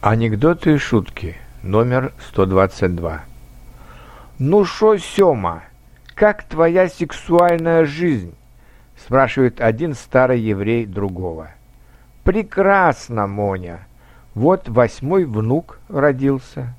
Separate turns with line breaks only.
Анекдоты и шутки. Номер 122. «Ну шо, Сёма, как твоя сексуальная жизнь?» спрашивает один старый еврей другого. «Прекрасно, Моня. Вот восьмой внук родился».